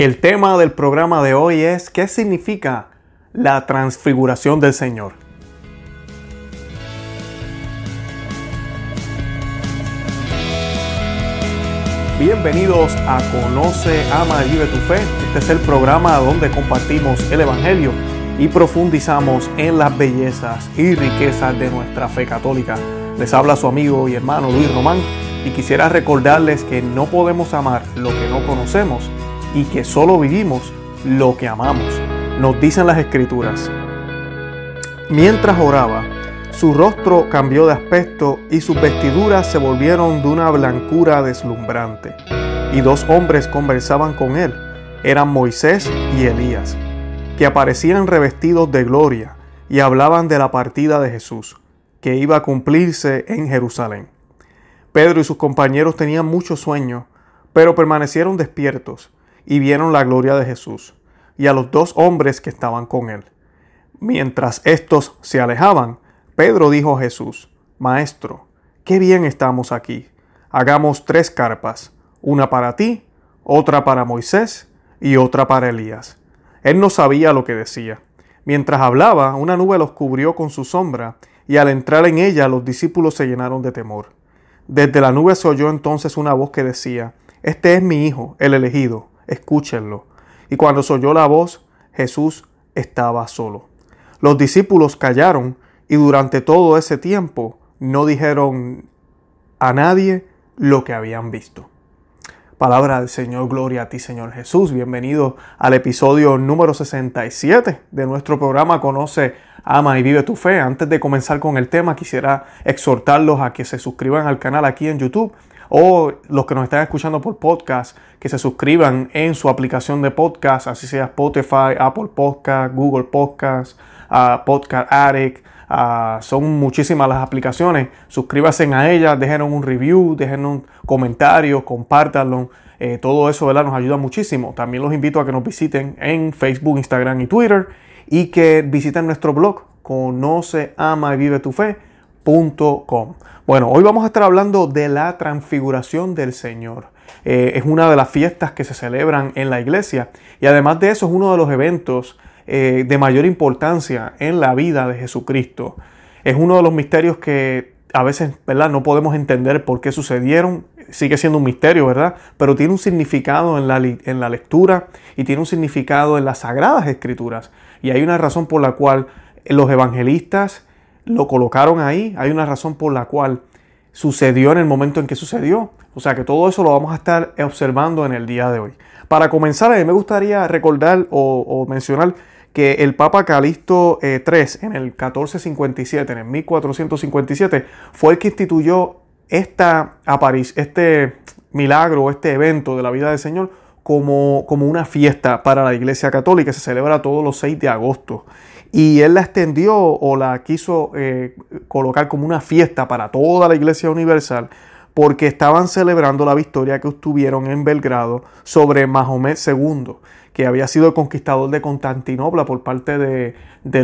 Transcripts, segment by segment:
El tema del programa de hoy es ¿qué significa la transfiguración del Señor? Bienvenidos a Conoce, Ama y Vive tu Fe. Este es el programa donde compartimos el Evangelio y profundizamos en las bellezas y riquezas de nuestra fe católica. Les habla su amigo y hermano Luis Román y quisiera recordarles que no podemos amar lo que no conocemos y que solo vivimos lo que amamos. Nos dicen las escrituras. Mientras oraba, su rostro cambió de aspecto y sus vestiduras se volvieron de una blancura deslumbrante. Y dos hombres conversaban con él. Eran Moisés y Elías, que aparecían revestidos de gloria y hablaban de la partida de Jesús, que iba a cumplirse en Jerusalén. Pedro y sus compañeros tenían mucho sueño, pero permanecieron despiertos y vieron la gloria de Jesús y a los dos hombres que estaban con él. Mientras estos se alejaban, Pedro dijo a Jesús, Maestro, qué bien estamos aquí. Hagamos tres carpas, una para ti, otra para Moisés y otra para Elías. Él no sabía lo que decía. Mientras hablaba, una nube los cubrió con su sombra, y al entrar en ella los discípulos se llenaron de temor. Desde la nube se oyó entonces una voz que decía, Este es mi Hijo, el elegido, escúchenlo. Y cuando se oyó la voz, Jesús estaba solo. Los discípulos callaron y durante todo ese tiempo no dijeron a nadie lo que habían visto. Palabra del Señor, gloria a ti Señor Jesús. Bienvenido al episodio número 67 de nuestro programa Conoce, Ama y Vive tu Fe. Antes de comenzar con el tema, quisiera exhortarlos a que se suscriban al canal aquí en YouTube o los que nos están escuchando por podcast, que se suscriban en su aplicación de podcast, así sea Spotify, Apple Podcast, Google Podcast, Podcast Addict. Son muchísimas las aplicaciones. Suscríbanse a ellas, dejen un review, dejen un comentario, compártanlo. Eh, todo eso ¿verdad? nos ayuda muchísimo. También los invito a que nos visiten en Facebook, Instagram y Twitter y que visiten nuestro blog conoce, ama y vive tu Bueno, hoy vamos a estar hablando de la transfiguración del Señor. Eh, es una de las fiestas que se celebran en la iglesia y además de eso es uno de los eventos eh, de mayor importancia en la vida de Jesucristo. Es uno de los misterios que a veces ¿verdad? no podemos entender por qué sucedieron, sigue siendo un misterio, ¿verdad? Pero tiene un significado en la, en la lectura y tiene un significado en las sagradas escrituras. Y hay una razón por la cual los evangelistas lo colocaron ahí, hay una razón por la cual sucedió en el momento en que sucedió. O sea que todo eso lo vamos a estar observando en el día de hoy. Para comenzar, a mí me gustaría recordar o, mencionar que el Papa Calixto III eh, en el 1457, en el 1457, fue el que instituyó esta este milagro, este evento de la vida del Señor como, como una fiesta para la Iglesia Católica. Se celebra todos los 6 de agosto. Y él la extendió o la quiso eh, colocar como una fiesta para toda la Iglesia Universal porque estaban celebrando la victoria que obtuvieron en Belgrado sobre Mahomet II, que había sido el conquistador de Constantinopla por parte de,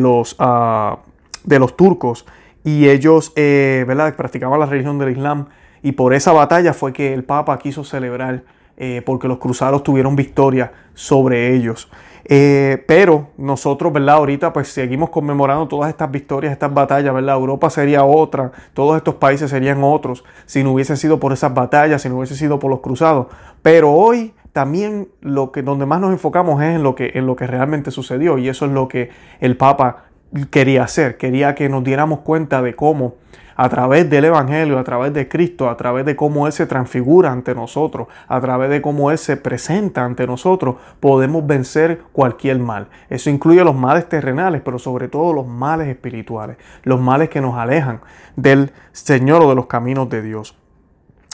los, uh, de los turcos. Y ellos eh, ¿verdad? practicaban la religión del Islam. Y por esa batalla fue que el Papa quiso celebrar, eh, porque los cruzados tuvieron victoria sobre ellos. Eh, pero nosotros, ¿verdad? Ahorita pues seguimos conmemorando todas estas victorias, estas batallas, ¿verdad? Europa sería otra, todos estos países serían otros si no hubiese sido por esas batallas, si no hubiese sido por los cruzados. Pero hoy también lo que donde más nos enfocamos es en lo que en lo que realmente sucedió y eso es lo que el Papa quería hacer, quería que nos diéramos cuenta de cómo a través del Evangelio, a través de Cristo, a través de cómo Él se transfigura ante nosotros, a través de cómo Él se presenta ante nosotros, podemos vencer cualquier mal. Eso incluye los males terrenales, pero sobre todo los males espirituales, los males que nos alejan del Señor o de los caminos de Dios.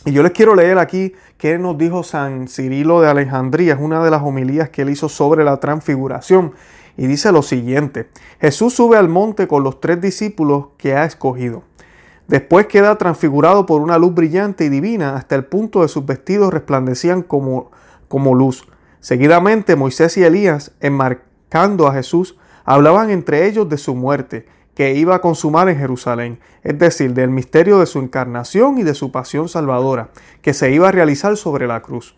Y yo les quiero leer aquí qué nos dijo San Cirilo de Alejandría, es una de las homilías que él hizo sobre la transfiguración. Y dice lo siguiente, Jesús sube al monte con los tres discípulos que ha escogido. Después queda transfigurado por una luz brillante y divina hasta el punto de sus vestidos resplandecían como, como luz. Seguidamente Moisés y Elías, enmarcando a Jesús, hablaban entre ellos de su muerte, que iba a consumar en Jerusalén, es decir, del misterio de su encarnación y de su pasión salvadora, que se iba a realizar sobre la cruz.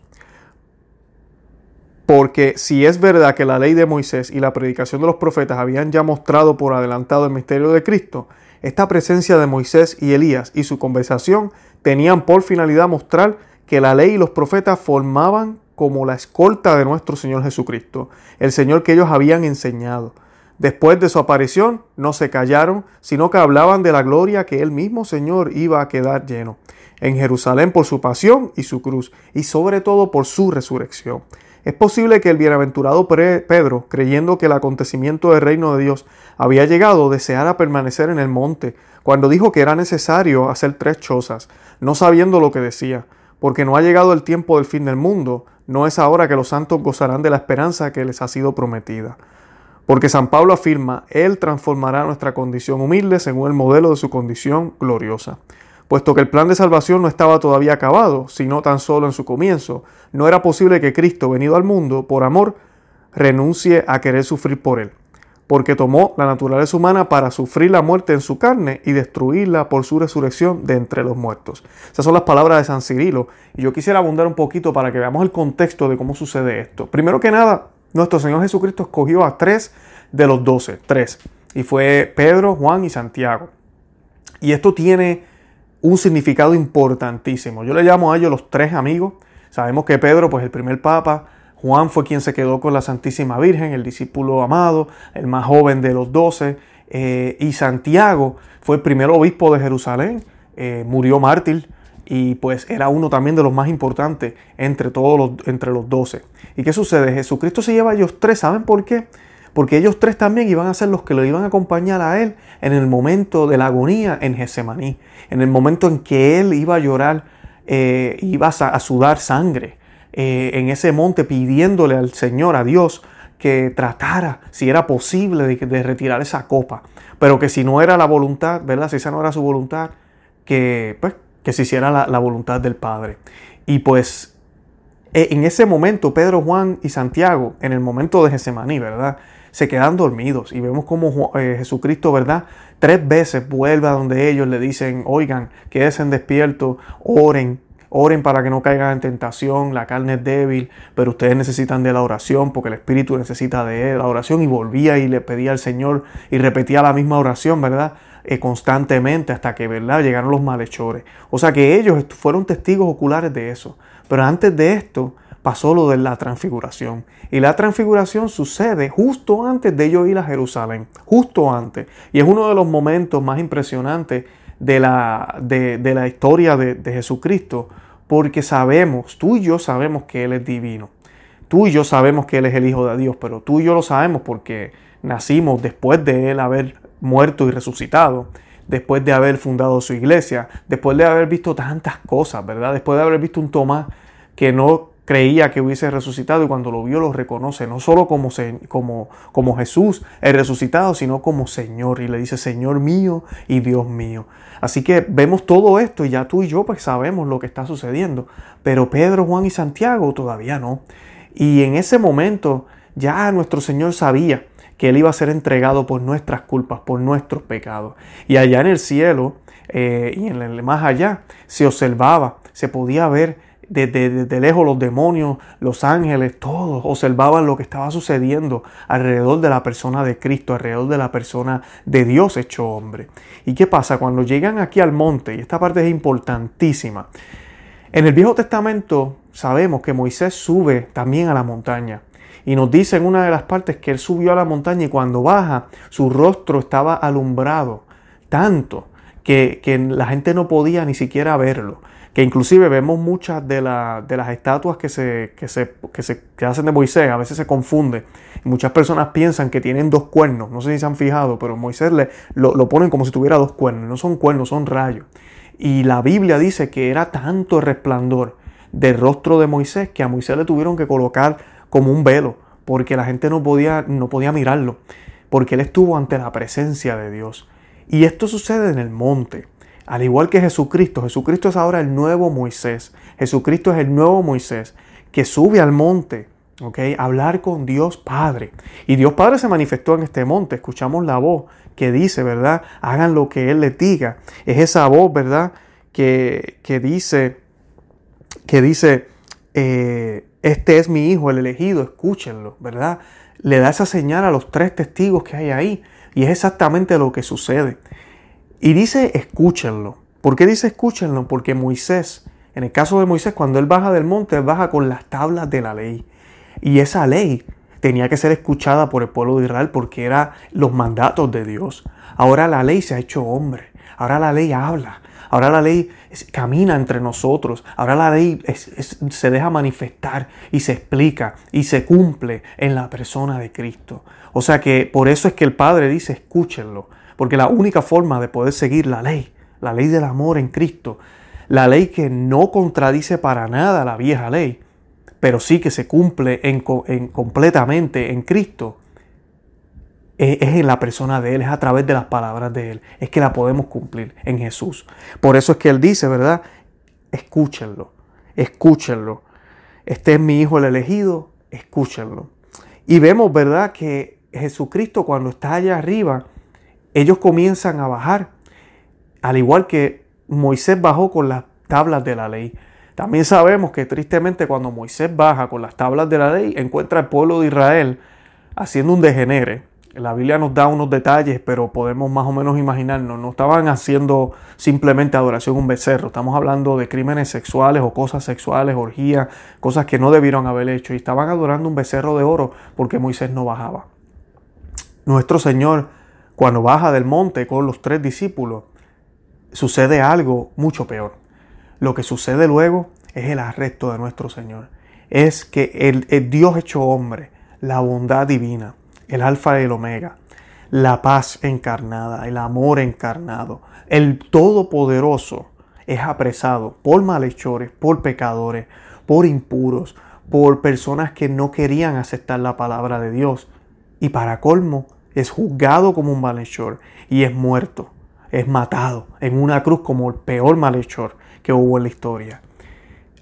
Porque si es verdad que la ley de Moisés y la predicación de los profetas habían ya mostrado por adelantado el misterio de Cristo, esta presencia de Moisés y Elías y su conversación tenían por finalidad mostrar que la ley y los profetas formaban como la escolta de nuestro Señor Jesucristo, el Señor que ellos habían enseñado. Después de su aparición, no se callaron, sino que hablaban de la gloria que el mismo Señor iba a quedar lleno en Jerusalén por su pasión y su cruz, y sobre todo por su resurrección. Es posible que el bienaventurado Pedro, creyendo que el acontecimiento del reino de Dios había llegado, deseara permanecer en el monte, cuando dijo que era necesario hacer tres chozas, no sabiendo lo que decía, porque no ha llegado el tiempo del fin del mundo, no es ahora que los santos gozarán de la esperanza que les ha sido prometida. Porque San Pablo afirma, Él transformará nuestra condición humilde según el modelo de su condición gloriosa. Puesto que el plan de salvación no estaba todavía acabado, sino tan solo en su comienzo, no era posible que Cristo, venido al mundo por amor, renuncie a querer sufrir por Él, porque tomó la naturaleza humana para sufrir la muerte en su carne y destruirla por su resurrección de entre los muertos. Esas son las palabras de San Cirilo, y yo quisiera abundar un poquito para que veamos el contexto de cómo sucede esto. Primero que nada, nuestro Señor Jesucristo escogió a tres de los doce, tres, y fue Pedro, Juan y Santiago. Y esto tiene un significado importantísimo. Yo le llamo a ellos los tres amigos. Sabemos que Pedro, pues el primer papa, Juan fue quien se quedó con la Santísima Virgen, el discípulo amado, el más joven de los doce, eh, y Santiago fue el primer obispo de Jerusalén, eh, murió mártir y pues era uno también de los más importantes entre todos los, entre los doce. ¿Y qué sucede? Jesucristo se lleva a ellos tres, ¿saben por qué? Porque ellos tres también iban a ser los que lo iban a acompañar a él en el momento de la agonía en Getsemaní, en el momento en que él iba a llorar, eh, iba a, sudar sangre eh, en ese monte pidiéndole al Señor, a Dios, que tratara, si era posible, de, retirar esa copa. Pero que si no era la voluntad, ¿verdad? Si esa no era su voluntad, que pues que se hiciera la, voluntad del Padre. Y pues e, en ese momento, Pedro, Juan y Santiago, en el momento de Getsemaní, ¿verdad? Se quedan dormidos y vemos como eh, Jesucristo, ¿verdad? Tres veces vuelve a donde ellos le dicen, oigan, quédense despiertos, oren, oren para que no caigan en tentación, la carne es débil, pero ustedes necesitan de la oración porque el Espíritu necesita de la oración y volvía y le pedía al Señor y repetía la misma oración, ¿verdad? Eh, constantemente hasta que ¿verdad? llegaron los malhechores. O sea que ellos fueron testigos oculares de eso. Pero antes de esto pasó lo de la transfiguración. Y la transfiguración sucede justo antes de ellos ir a Jerusalén. Justo antes. Y es uno de los momentos más impresionantes de la, de, la historia de, de Jesucristo. Porque sabemos, tú y yo sabemos que Él es divino. Tú y yo sabemos que Él es el Hijo de Dios, pero tú y yo lo sabemos porque nacimos después de Él haber muerto y resucitado, después de haber fundado su iglesia, después de haber visto tantas cosas, ¿verdad? Después de haber visto un Tomás que no creía que hubiese resucitado y cuando lo vio lo reconoce, no solo como, como, como Jesús, el resucitado, sino como Señor. Y le dice, Señor mío y Dios mío. Así que vemos todo esto y ya tú y yo pues sabemos lo que está sucediendo. Pero Pedro, Juan y Santiago todavía no. Y en ese momento ya nuestro Señor sabía que Él iba a ser entregado por nuestras culpas, por nuestros pecados. Y allá en el cielo eh, y en el más allá se observaba, se podía ver desde, lejos los demonios, los ángeles, todos observaban lo que estaba sucediendo alrededor de la persona de Cristo, alrededor de la persona de Dios hecho hombre. ¿Y qué pasa? Cuando llegan aquí al monte, y esta parte es importantísima, en el Viejo Testamento sabemos que Moisés sube también a la montaña. Y nos dice en una de las partes que él subió a la montaña y cuando baja, su rostro estaba alumbrado tanto que, la gente no podía ni siquiera verlo. Que inclusive vemos muchas de, las estatuas que se, que, se, que hacen de Moisés, a veces se confunde. Muchas personas piensan que tienen dos cuernos, no sé si se han fijado, pero Moisés le, lo, lo ponen como si tuviera dos cuernos, no son cuernos, son rayos. Y la Biblia dice que era tanto el resplandor del rostro de Moisés que a Moisés le tuvieron que colocar como un velo, porque la gente no podía, no podía mirarlo, porque él estuvo ante la presencia de Dios. Y esto sucede en el monte. Al igual que Jesucristo, Jesucristo es ahora el nuevo Moisés. Jesucristo es el nuevo Moisés que sube al monte, ¿ok? Hablar con Dios Padre. Y Dios Padre se manifestó en este monte. Escuchamos la voz que dice, ¿verdad? Hagan lo que Él les diga. Es esa voz, ¿verdad? Que, que dice, que dice, eh, Este es mi hijo, el elegido, escúchenlo, ¿verdad? Le da esa señal a los tres testigos que hay ahí. Y es exactamente lo que sucede. Y dice, escúchenlo. ¿Por qué dice escúchenlo? Porque Moisés, en el caso de Moisés, cuando él baja del monte, él baja con las tablas de la ley. Y esa ley tenía que ser escuchada por el pueblo de Israel porque eran los mandatos de Dios. Ahora la ley se ha hecho hombre. Ahora la ley habla. Ahora la ley camina entre nosotros. Ahora la ley se deja manifestar y se explica y se cumple en la persona de Cristo. O sea que por eso es que el Padre dice, escúchenlo. Porque la única forma de poder seguir la ley, la ley del amor en Cristo, la ley que no contradice para nada la vieja ley, pero sí que se cumple en, completamente en Cristo, es, en la persona de Él, es a través de las palabras de Él, es que la podemos cumplir en Jesús. Por eso es que Él dice, ¿verdad? Escúchenlo, escúchenlo. Este es mi Hijo el elegido, escúchenlo. Y vemos, ¿verdad? Que Jesucristo cuando está allá arriba, ellos comienzan a bajar, al igual que Moisés bajó con las tablas de la ley. También sabemos que tristemente cuando Moisés baja con las tablas de la ley, encuentra al pueblo de Israel haciendo un degenere. La Biblia nos da unos detalles, pero podemos más o menos imaginarnos. No estaban haciendo simplemente adoración a un becerro. Estamos hablando de crímenes sexuales o cosas sexuales, orgías, cosas que no debieron haber hecho. Y estaban adorando un becerro de oro porque Moisés no bajaba. Nuestro Señor, cuando baja del monte con los tres discípulos, sucede algo mucho peor. Lo que sucede luego es el arresto de nuestro Señor. Es que el, Dios hecho hombre, la bondad divina, el alfa y el omega, la paz encarnada, el amor encarnado, el todopoderoso es apresado por malhechores, por pecadores, por impuros, por personas que no querían aceptar la palabra de Dios. Y para colmo, es juzgado como un malhechor y es muerto, es matado en una cruz como el peor malhechor que hubo en la historia.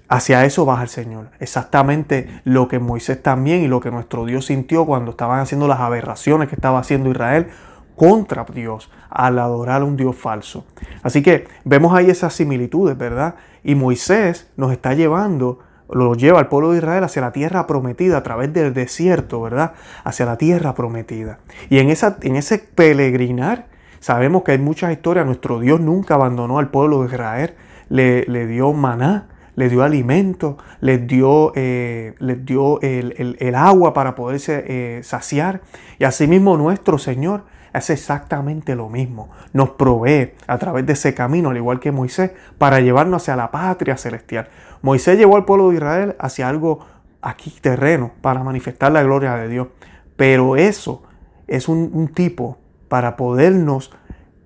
Hacia eso baja el Señor. Exactamente lo que Moisés también y lo que nuestro Dios sintió cuando estaban haciendo las aberraciones que estaba haciendo Israel contra Dios al adorar a un Dios falso. Así que vemos ahí esas similitudes, ¿verdad? Y Moisés nos está llevando, lo lleva al pueblo de Israel hacia la tierra prometida a través del desierto, ¿verdad? Hacia la tierra prometida. Y en, esa, en ese peregrinar sabemos que hay muchas historias. Nuestro Dios nunca abandonó al pueblo de Israel le, dio maná, le dio alimento, les dio, eh, les dio el, agua para poderse eh, saciar. Y asimismo nuestro Señor hace exactamente lo mismo. Nos provee a través de ese camino, al igual que Moisés, para llevarnos hacia la patria celestial. Moisés llevó al pueblo de Israel hacia algo aquí terreno, para manifestar la gloria de Dios. Pero eso es un tipo para podernos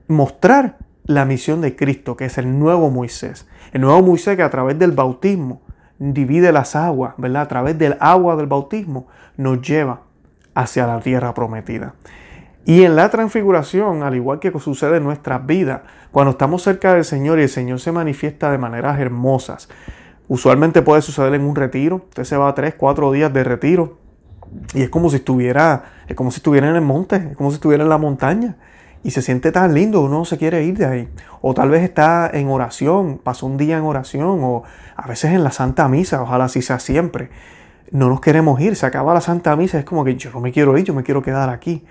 mostrar la misión de Cristo, que es el nuevo Moisés. El nuevo Moisés que a través del bautismo divide las aguas, ¿verdad? A través del agua del bautismo nos lleva hacia la tierra prometida. Y en la transfiguración, al igual que sucede en nuestras vidas, cuando estamos cerca del Señor y el Señor se manifiesta de maneras hermosas, usualmente puede suceder en un retiro. Usted se va a tres, cuatro días de retiro y es como si estuviera, es como si estuviera en el monte, es como si estuviera en la montaña y se siente tan lindo, uno se quiere ir de ahí. O tal vez está en oración, pasó un día en oración, o a veces en la Santa Misa, ojalá así sea siempre. No nos queremos ir, se acaba la Santa Misa, es como que yo no me quiero ir, yo me quiero quedar aquí.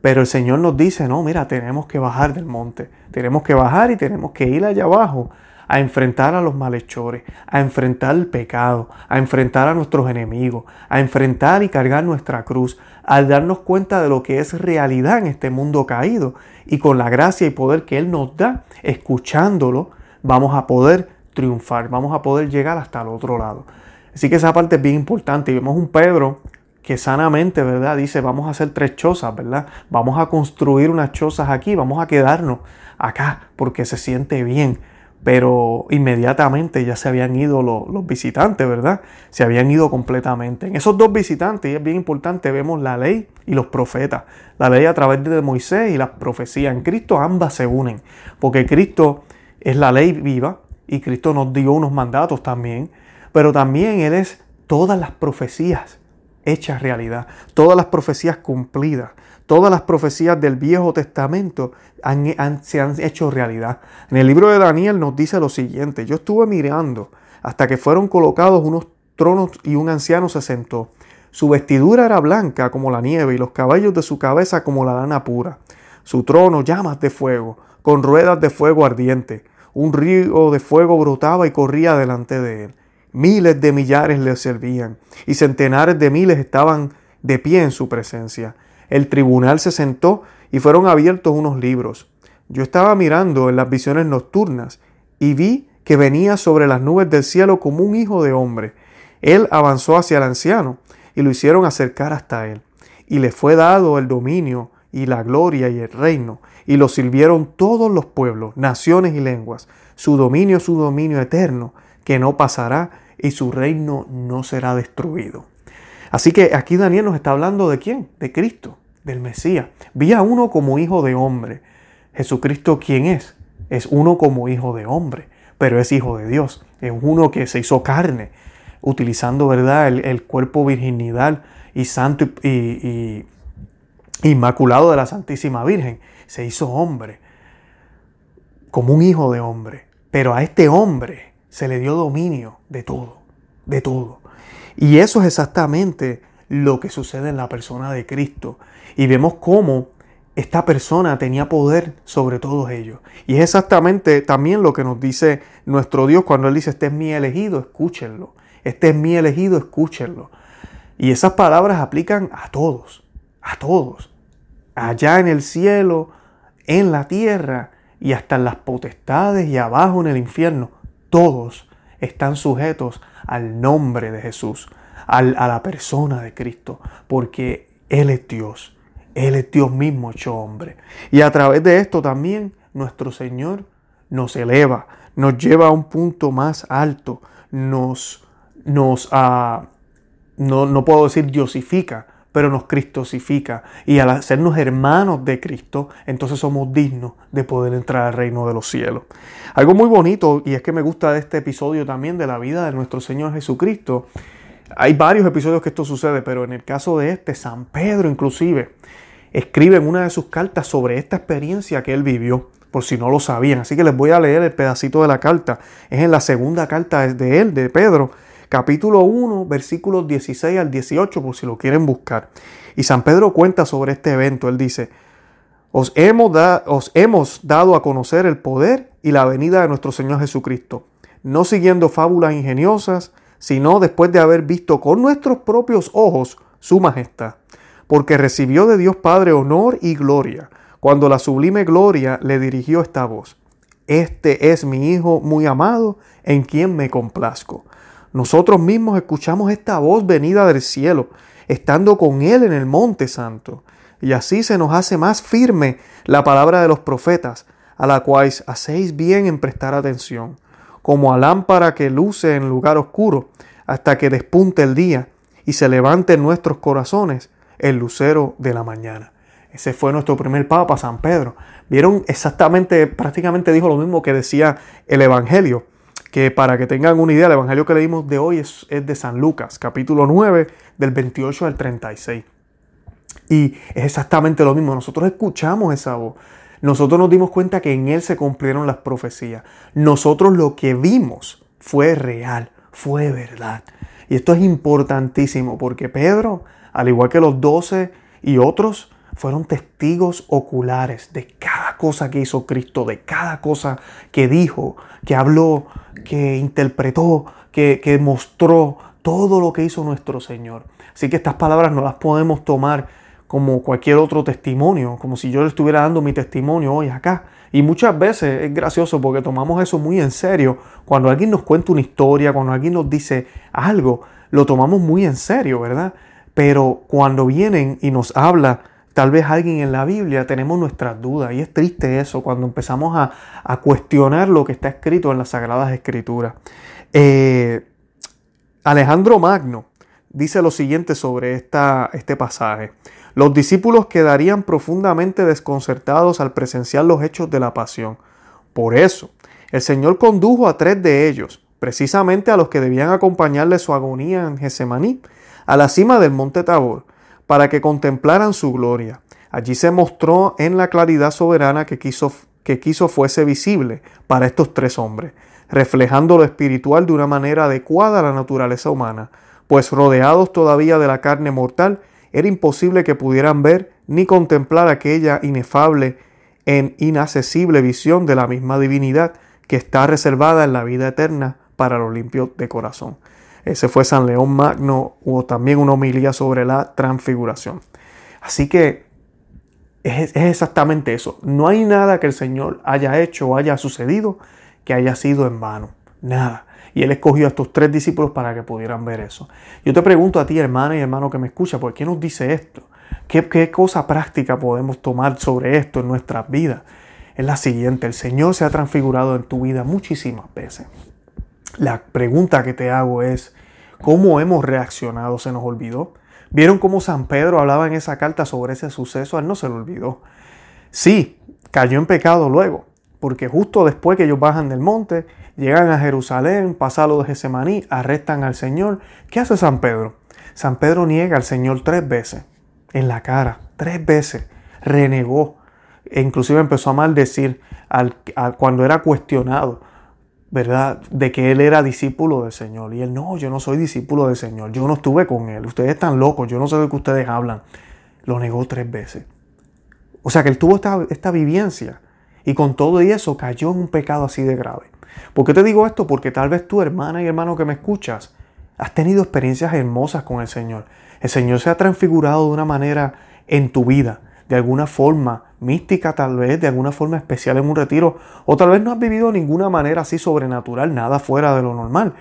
Pero el Señor nos dice, no, mira, tenemos que bajar del monte, tenemos que bajar y tenemos que ir allá abajo a enfrentar a los malhechores, a enfrentar el pecado, a enfrentar a nuestros enemigos, a enfrentar y cargar nuestra cruz, al darnos cuenta de lo que es realidad en este mundo caído. Y con la gracia y poder que Él nos da, escuchándolo, vamos a poder triunfar, vamos a poder llegar hasta el otro lado. Así que esa parte es bien importante. Y vemos un Pedro que sanamente, ¿verdad? Dice, vamos a hacer tres chozas, ¿verdad? Vamos a construir unas chozas aquí, vamos a quedarnos acá porque se siente bien pero inmediatamente ya se habían ido los, visitantes, ¿verdad? Se habían ido completamente. En esos dos visitantes, y es bien importante, vemos la ley y los profetas. La ley a través de Moisés y las profecías. En Cristo ambas se unen, porque Cristo es la ley viva y Cristo nos dio unos mandatos también, pero también Él es todas las profecías hechas realidad, todas las profecías cumplidas. Todas las profecías del Viejo Testamento se han hecho realidad. En el libro de Daniel nos dice lo siguiente, yo estuve mirando hasta que fueron colocados unos trono y un anciano se sentó. Su vestidura era blanca como la nieve y los cabellos de su cabeza como la lana pura. Su trono llamas de fuego, con ruedas de fuego ardiente. Un río de fuego brotaba y corría delante de él. Miles de millares le servían y centenares de miles estaban de pie en su presencia. El tribunal se sentó y fueron abiertos unos libros. Yo estaba mirando en las visiones nocturnas y vi que venía sobre las nubes del cielo como un hijo de hombre. Él avanzó hacia el anciano y lo hicieron acercar hasta él. Y le fue dado el dominio y la gloria y el reino, y lo sirvieron todos los pueblos, naciones y lenguas. Su dominio es su dominio eterno, que no pasará, y su reino no será destruido. Así que aquí Daniel nos está hablando de quién? De Cristo, del Mesías. Vi a uno como hijo de hombre. Jesucristo, ¿quién es? Es uno como hijo de hombre, pero es hijo de Dios. Es uno que se hizo carne, utilizando, ¿verdad?, el, cuerpo virginidad y santo y, inmaculado de la Santísima Virgen. Se hizo hombre, como un hijo de hombre. Pero a este hombre se le dio dominio de todo, de todo. Y eso es exactamente lo que sucede en la persona de Cristo. Y vemos cómo esta persona tenía poder sobre todos ellos. Y es exactamente también lo que nos dice nuestro Dios cuando Él dice, este es mi elegido, escúchenlo. Este es mi elegido, escúchenlo. Y esas palabras aplican a todos, a todos. Allá en el cielo, en la tierra y hasta en las potestades y abajo en el infierno. Todos están sujetos al nombre de Jesús, a la persona de Cristo, porque Él es Dios. Él es Dios mismo hecho hombre. Y a través de esto también nuestro Señor nos eleva, nos lleva a un punto más alto, nos, nos uh, no, no puedo decir diosifica, pero nos cristosifica. Y al hacernos hermanos de Cristo, entonces somos dignos de poder entrar al reino de los cielos. Algo muy bonito, y es que me gusta de este episodio también de la vida de nuestro Señor Jesucristo. Hay varios episodios que esto sucede, pero en el caso de este, San Pedro inclusive escribe en una de sus cartas sobre esta experiencia que él vivió, por si no lo sabían. Así que les voy a leer el pedacito de la carta. Es en la segunda carta de él, de Pedro, capítulo 1, versículos 16 al 18, por si lo quieren buscar. Y San Pedro cuenta sobre este evento. Él dice, os hemos, os hemos dado a conocer el poder y la venida de nuestro Señor Jesucristo, no siguiendo fábulas ingeniosas, sino después de haber visto con nuestros propios ojos su majestad, porque recibió de Dios Padre honor y gloria, cuando la sublime gloria le dirigió esta voz. Este es mi Hijo muy amado, en quien me complazco. Nosotros mismos escuchamos esta voz venida del cielo, estando con Él en el monte santo. Y así se nos hace más firme la palabra de los profetas, a la cual hacéis bien en prestar atención, como a lámpara que luce en lugar oscuro, hasta que despunte el día y se levante en nuestros corazones el lucero de la mañana. Ese fue nuestro primer Papa, San Pedro. Vieron exactamente, prácticamente dijo lo mismo que decía el Evangelio que para que tengan una idea, el Evangelio que leímos de hoy es, de San Lucas, capítulo 9, del 28 al 36. Y es exactamente lo mismo, nosotros escuchamos esa voz, nosotros nos dimos cuenta que en Él se cumplieron las profecías, nosotros lo que vimos fue real, fue verdad. Y esto es importantísimo porque Pedro, al igual que los doce y otros, fueron testigos oculares de cada cosa que hizo Cristo, de cada cosa que dijo, que habló, que interpretó, que, mostró, todo lo que hizo nuestro Señor. Así que estas palabras no las podemos tomar como cualquier otro testimonio, como si yo le estuviera dando mi testimonio hoy acá. Y muchas veces es gracioso porque tomamos eso muy en serio. Cuando alguien nos cuenta una historia, cuando alguien nos dice algo, lo tomamos muy en serio, ¿verdad? Pero cuando vienen y nos habla tal vez alguien en la Biblia, tenemos nuestras dudas. Y es triste eso cuando empezamos a, cuestionar lo que está escrito en las Sagradas Escrituras. Eh, Alejandro Magno dice lo siguiente sobre este pasaje. Los discípulos quedarían profundamente desconcertados al presenciar los hechos de la pasión. Por eso, el Señor condujo a tres de ellos, precisamente a los que debían acompañarle su agonía en Gesemaní, a la cima del monte Tabor para que contemplaran su gloria. Allí se mostró en la claridad soberana que quiso, que quiso fuese visible para estos tres hombres. reflejando lo espiritual de una manera adecuada a la naturaleza humana, pues rodeados todavía de la carne mortal, era imposible que pudieran ver ni contemplar aquella inefable en inaccesible visión de la misma divinidad que está reservada en la vida eterna para los limpios de corazón. Ese fue San León Magno, hubo también una homilía sobre la transfiguración. Así que es, exactamente eso. No hay nada que el Señor haya hecho o haya sucedido que haya sido en vano. Nada. Y Él escogió a estos tres discípulos para que pudieran ver eso. Yo te pregunto a ti, hermana y hermano que me escucha, ¿por qué nos dice esto? ¿Qué, ¿Qué cosa práctica podemos tomar sobre esto en nuestras vidas? Es la siguiente, el Señor se ha transfigurado en tu vida muchísimas veces. La pregunta que te hago es, ¿cómo hemos reaccionado? ¿Se nos olvidó? ¿Vieron cómo San Pedro hablaba en esa carta sobre ese suceso? A él no se lo olvidó. Sí, cayó en pecado luego, porque justo después que ellos bajan del monte, llegan a Jerusalén, pasan lo de Gesemaní, arrestan al Señor. ¿Qué hace San Pedro? San Pedro niega al Señor tres veces, en la cara, tres veces, renegó, e inclusive empezó a maldecir al, cuando era cuestionado ¿verdad? De que él era discípulo del Señor. Y él, no, yo no soy discípulo del Señor, yo no estuve con él, ustedes están locos, yo no sé de qué ustedes hablan. Lo negó tres veces. O sea que él tuvo esta, esta vivencia y con todo y eso cayó en un pecado así de grave. ¿Por qué te digo esto? Porque tal vez tú, hermana y hermano que me escuchas, has tenido experiencias hermosas con el Señor. El Señor se ha transfigurado de una manera en tu vida, de alguna forma mística tal vez, de alguna forma especial en un retiro, o tal vez no has vivido de ninguna manera así sobrenatural, nada fuera de lo normal,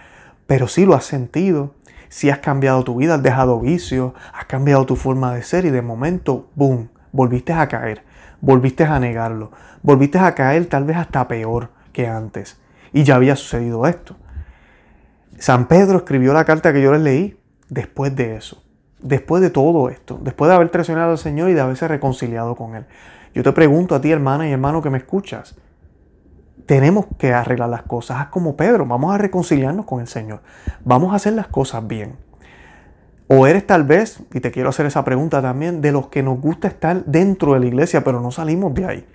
pero sí lo has sentido, si has cambiado tu vida, has dejado vicios, has cambiado tu forma de ser y de momento, ¡boom!, volviste a caer, volviste a negarlo, volviste a caer tal vez hasta peor que antes. Y ya había sucedido esto. San Pedro escribió la carta que yo les leí después de eso, después de todo esto, después de haber traicionado al Señor y de haberse reconciliado con Él. Yo te pregunto a ti, hermana y hermano que me escuchas, tenemos que arreglar las cosas. Haz como Pedro, vamos a reconciliarnos con el Señor. Vamos a hacer las cosas bien. O eres tal vez, y te quiero hacer esa pregunta también, de los que nos gusta estar dentro de la iglesia, pero no salimos de ahí.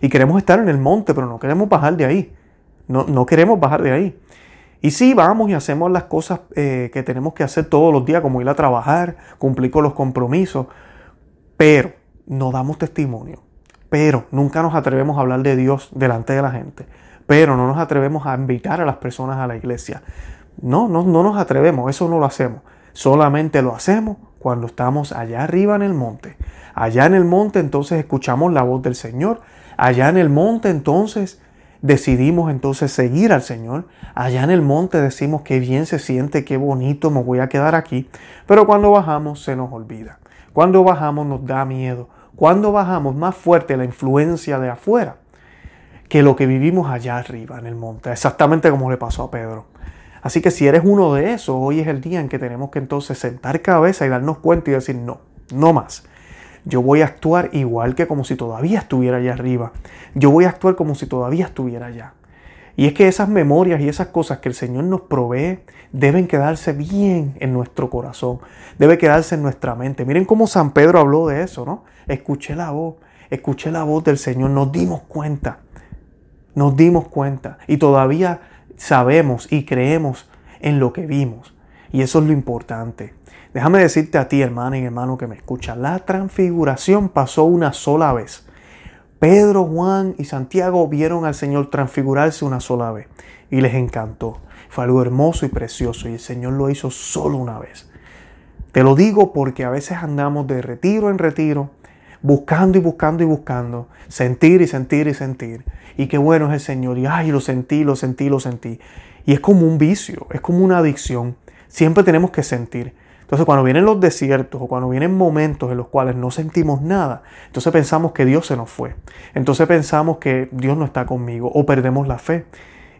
Y queremos estar en el monte, pero no queremos bajar de ahí. No, no queremos bajar de ahí. Y sí, vamos y hacemos las cosas eh, que tenemos que hacer todos los días, como ir a trabajar, cumplir con los compromisos, pero no damos testimonio pero nunca nos atrevemos a hablar de Dios delante de la gente, pero no nos atrevemos a invitar a las personas a la iglesia. No, no, no nos atrevemos, eso no lo hacemos. Solamente lo hacemos cuando estamos allá arriba en el monte. Allá en el monte entonces escuchamos la voz del Señor. Allá en el monte entonces decidimos entonces seguir al Señor. Allá en el monte decimos que bien se siente, qué bonito, me voy a quedar aquí. Pero cuando bajamos se nos olvida. Cuando bajamos nos da miedo. Cuando bajamos más fuerte la influencia de afuera que lo que vivimos allá arriba en el monte, exactamente como le pasó a Pedro. Así que si eres uno de esos, hoy es el día en que tenemos que entonces sentar cabeza y darnos cuenta y decir, no, no más. Yo voy a actuar igual que como si todavía estuviera allá arriba. Yo voy a actuar como si todavía estuviera allá. Y es que esas memorias y esas cosas que el Señor nos provee deben quedarse bien en nuestro corazón, debe quedarse en nuestra mente. Miren cómo San Pedro habló de eso, ¿no? Escuché la voz, escuché la voz del Señor, nos dimos cuenta, nos dimos cuenta y todavía sabemos y creemos en lo que vimos. Y eso es lo importante. Déjame decirte a ti, hermana y hermano que me escucha, la transfiguración pasó una sola vez. Pedro, Juan y Santiago vieron al Señor transfigurarse una sola vez y les encantó. Fue algo hermoso y precioso y el Señor lo hizo solo una vez. Te lo digo porque a veces andamos de retiro en retiro, buscando y buscando y buscando, sentir y sentir y sentir. Y qué bueno es el Señor. Y ay, lo sentí, lo sentí, lo sentí. Y es como un vicio, es como una adicción. Siempre tenemos que sentir. Entonces cuando vienen los desiertos o cuando vienen momentos en los cuales no sentimos nada, entonces pensamos que Dios se nos fue. Entonces pensamos que Dios no está conmigo o perdemos la fe.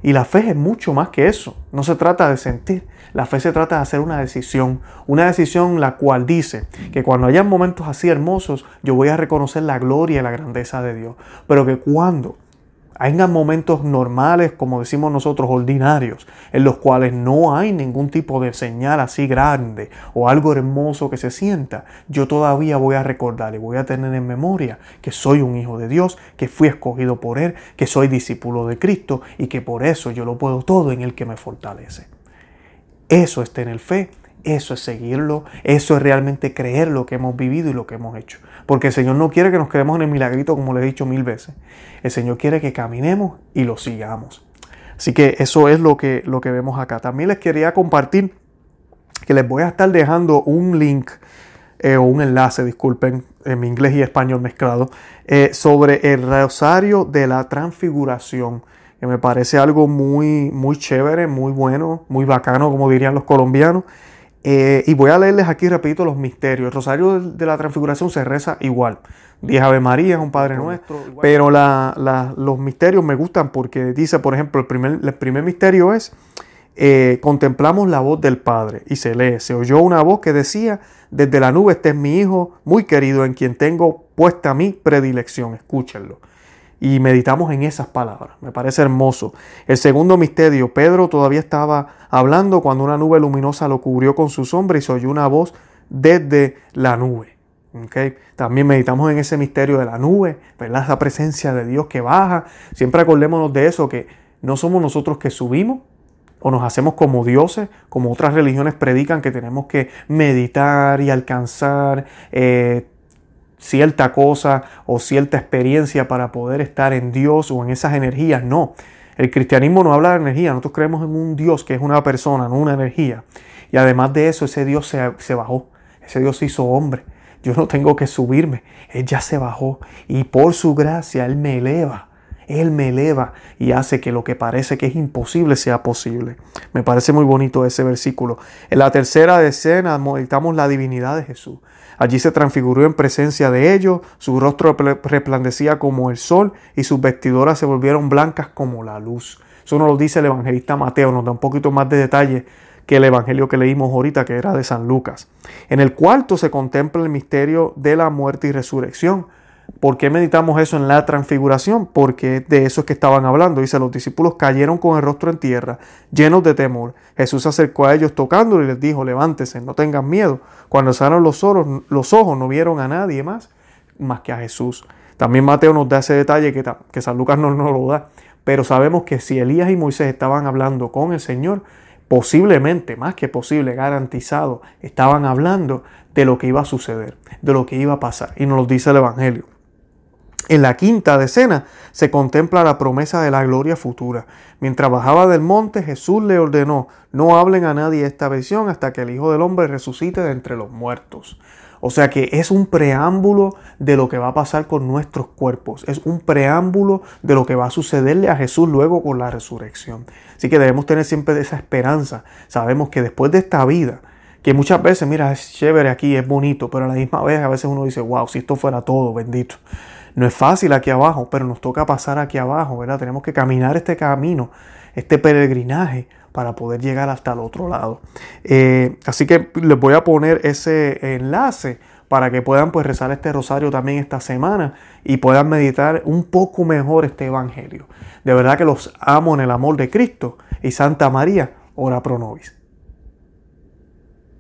Y la fe es mucho más que eso. No se trata de sentir. La fe se trata de hacer una decisión. Una decisión la cual dice que cuando hayan momentos así hermosos, yo voy a reconocer la gloria y la grandeza de Dios. Pero que cuando Hayan momentos normales, como decimos nosotros, ordinarios, en los cuales no hay ningún tipo de señal así grande o algo hermoso que se sienta. Yo todavía voy a recordar y voy a tener en memoria que soy un hijo de Dios, que fui escogido por Él, que soy discípulo de Cristo y que por eso yo lo puedo todo en el que me fortalece. Eso es tener fe eso es seguirlo, eso es realmente creer lo que hemos vivido y lo que hemos hecho. Porque el Señor no quiere que nos quedemos en el milagrito como le he dicho mil veces. El Señor quiere que caminemos y lo sigamos. Así que eso es lo que, lo que vemos acá. También les quería compartir que les voy a estar dejando un link eh, o un enlace, disculpen, en mi inglés y español mezclado, eh, sobre el rosario de la transfiguración que me parece algo muy, muy chévere, muy bueno, muy bacano, como dirían los colombianos. Eh, y voy a leerles aquí, repito, los misterios. El rosario de la transfiguración se reza igual. Diez Ave María, un Padre Nuestro. Pero los misterios me gustan porque dice, por ejemplo, el primer, el primer misterio es, eh, contemplamos la voz del Padre. Y se lee, se oyó una voz que decía, desde la nube, este es mi Hijo muy querido en quien tengo puesta mi predilección. Escúchenlo y meditamos en esas palabras. Me parece hermoso. El segundo misterio, Pedro todavía estaba hablando cuando una nube luminosa lo cubrió con su sombra y se oyó una voz desde la nube. Okay. También meditamos en ese misterio de la nube, ¿verdad? esa presencia de Dios que baja. Siempre acordémonos de eso, que no somos nosotros que subimos o nos hacemos como dioses, como otras religiones predican que tenemos que meditar y alcanzar. Eh, cierta cosa o cierta experiencia para poder estar en Dios o en esas energías. No, el cristianismo no habla de energía, nosotros creemos en un Dios que es una persona, no una energía. Y además de eso, ese Dios se, se bajó, ese Dios se hizo hombre. Yo no tengo que subirme, Él ya se bajó y por su gracia Él me eleva. Él me eleva y hace que lo que parece que es imposible sea posible. Me parece muy bonito ese versículo. En la tercera escena meditamos la divinidad de Jesús. Allí se transfiguró en presencia de ellos, su rostro resplandecía como el sol y sus vestiduras se volvieron blancas como la luz. Eso nos lo dice el evangelista Mateo, nos da un poquito más de detalle que el evangelio que leímos ahorita, que era de San Lucas. En el cuarto se contempla el misterio de la muerte y resurrección. ¿Por qué meditamos eso en la transfiguración? Porque de eso es que estaban hablando. Dice, los discípulos cayeron con el rostro en tierra, llenos de temor. Jesús se acercó a ellos tocándolo y les dijo, levántense, no tengan miedo. Cuando cerraron los ojos, los ojos no vieron a nadie más, más que a Jesús. También Mateo nos da ese detalle que, que San Lucas no nos lo da. Pero sabemos que si Elías y Moisés estaban hablando con el Señor, posiblemente, más que posible, garantizado, estaban hablando de lo que iba a suceder, de lo que iba a pasar. Y nos lo dice el Evangelio. En la quinta decena se contempla la promesa de la gloria futura. Mientras bajaba del monte, Jesús le ordenó, no hablen a nadie esta visión hasta que el Hijo del Hombre resucite de entre los muertos. O sea que es un preámbulo de lo que va a pasar con nuestros cuerpos. Es un preámbulo de lo que va a sucederle a Jesús luego con la resurrección. Así que debemos tener siempre esa esperanza. Sabemos que después de esta vida, que muchas veces, mira, es chévere aquí, es bonito, pero a la misma vez a veces uno dice, wow, si esto fuera todo, bendito. No es fácil aquí abajo, pero nos toca pasar aquí abajo, ¿verdad? Tenemos que caminar este camino, este peregrinaje para poder llegar hasta el otro lado. Eh, así que les voy a poner ese enlace para que puedan pues rezar este rosario también esta semana y puedan meditar un poco mejor este evangelio. De verdad que los amo en el amor de Cristo y Santa María, ora pro nobis.